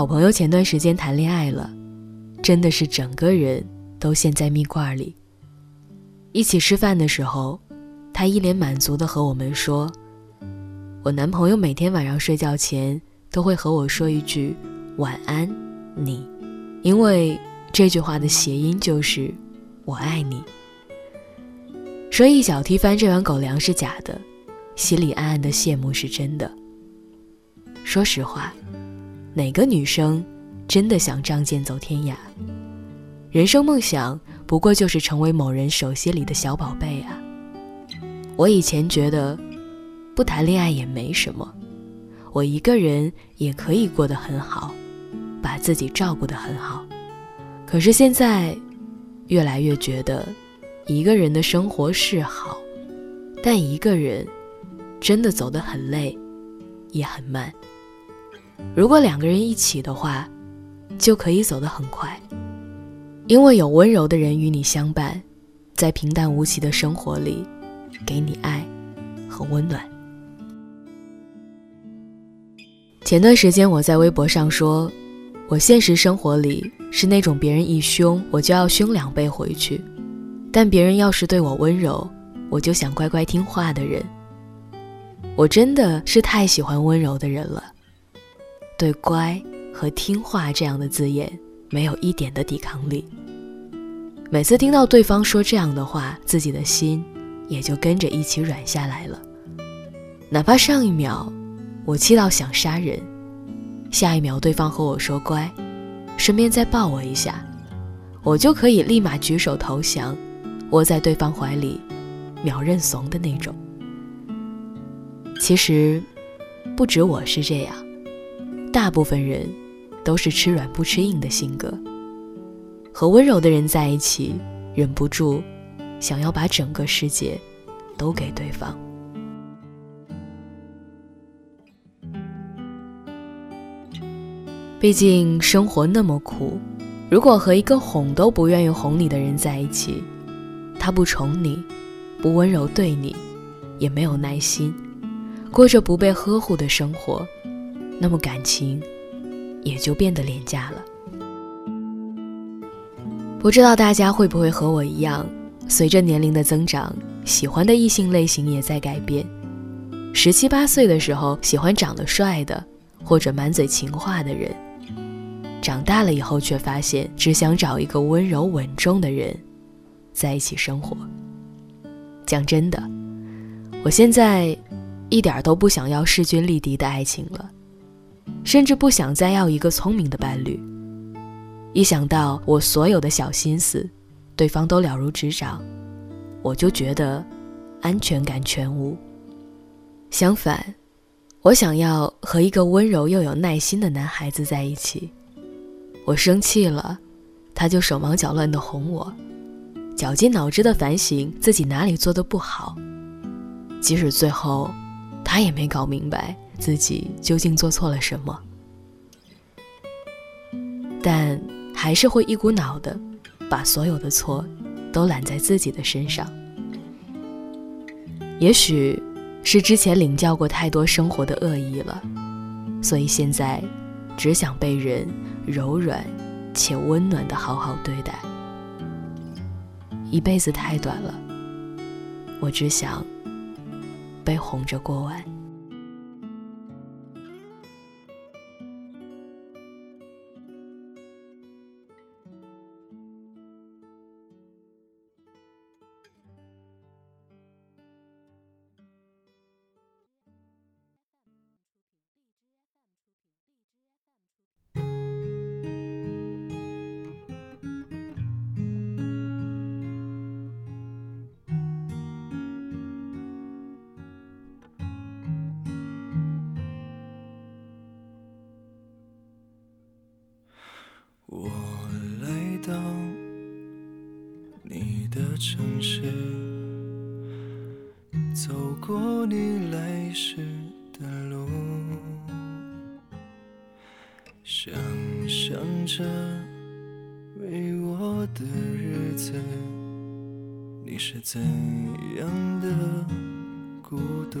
好朋友前段时间谈恋爱了，真的是整个人都陷在蜜罐里。一起吃饭的时候，他一脸满足的和我们说：“我男朋友每天晚上睡觉前都会和我说一句晚安，你，因为这句话的谐音就是我爱你。”说一脚踢翻这碗狗粮是假的，心里暗暗的羡慕是真的。说实话，哪个女生真的想仗剑走天涯？人生梦想不过就是成为某人手心里的小宝贝啊！我以前觉得，不谈恋爱也没什么，我一个人也可以过得很好，把自己照顾得很好。可是现在，越来越觉得。一个人的生活是好，但一个人真的走得很累，也很慢。如果两个人一起的话，就可以走得很快，因为有温柔的人与你相伴，在平淡无奇的生活里，给你爱和温暖。前段时间我在微博上说，我现实生活里是那种别人一凶，我就要凶两倍回去。但别人要是对我温柔，我就想乖乖听话的人。我真的是太喜欢温柔的人了，对“乖”和“听话”这样的字眼没有一点的抵抗力。每次听到对方说这样的话，自己的心也就跟着一起软下来了。哪怕上一秒我气到想杀人，下一秒对方和我说“乖”，顺便再抱我一下，我就可以立马举手投降。窝在对方怀里，秒认怂的那种。其实，不止我是这样，大部分人都是吃软不吃硬的性格。和温柔的人在一起，忍不住想要把整个世界都给对方。毕竟生活那么苦，如果和一个哄都不愿意哄你的人在一起，他不宠你，不温柔对你，也没有耐心，过着不被呵护的生活，那么感情也就变得廉价了。不知道大家会不会和我一样，随着年龄的增长，喜欢的异性类型也在改变。十七八岁的时候喜欢长得帅的，或者满嘴情话的人，长大了以后却发现只想找一个温柔稳重的人。在一起生活。讲真的，我现在一点都不想要势均力敌的爱情了，甚至不想再要一个聪明的伴侣。一想到我所有的小心思，对方都了如指掌，我就觉得安全感全无。相反，我想要和一个温柔又有耐心的男孩子在一起。我生气了，他就手忙脚乱的哄我。绞尽脑汁的反省自己哪里做的不好，即使最后他也没搞明白自己究竟做错了什么，但还是会一股脑的把所有的错都揽在自己的身上。也许是之前领教过太多生活的恶意了，所以现在只想被人柔软且温暖的好好对待。一辈子太短了，我只想被哄着过完。我来到你的城市，走过你来时的路，想象着没我的日子，你是怎样的孤独？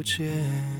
不见。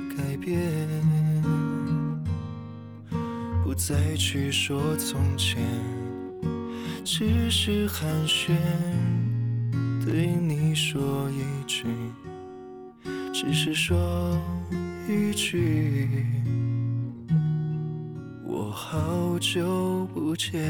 改变，不再去说从前，只是寒暄，对你说一句，只是说一句。我好久不见。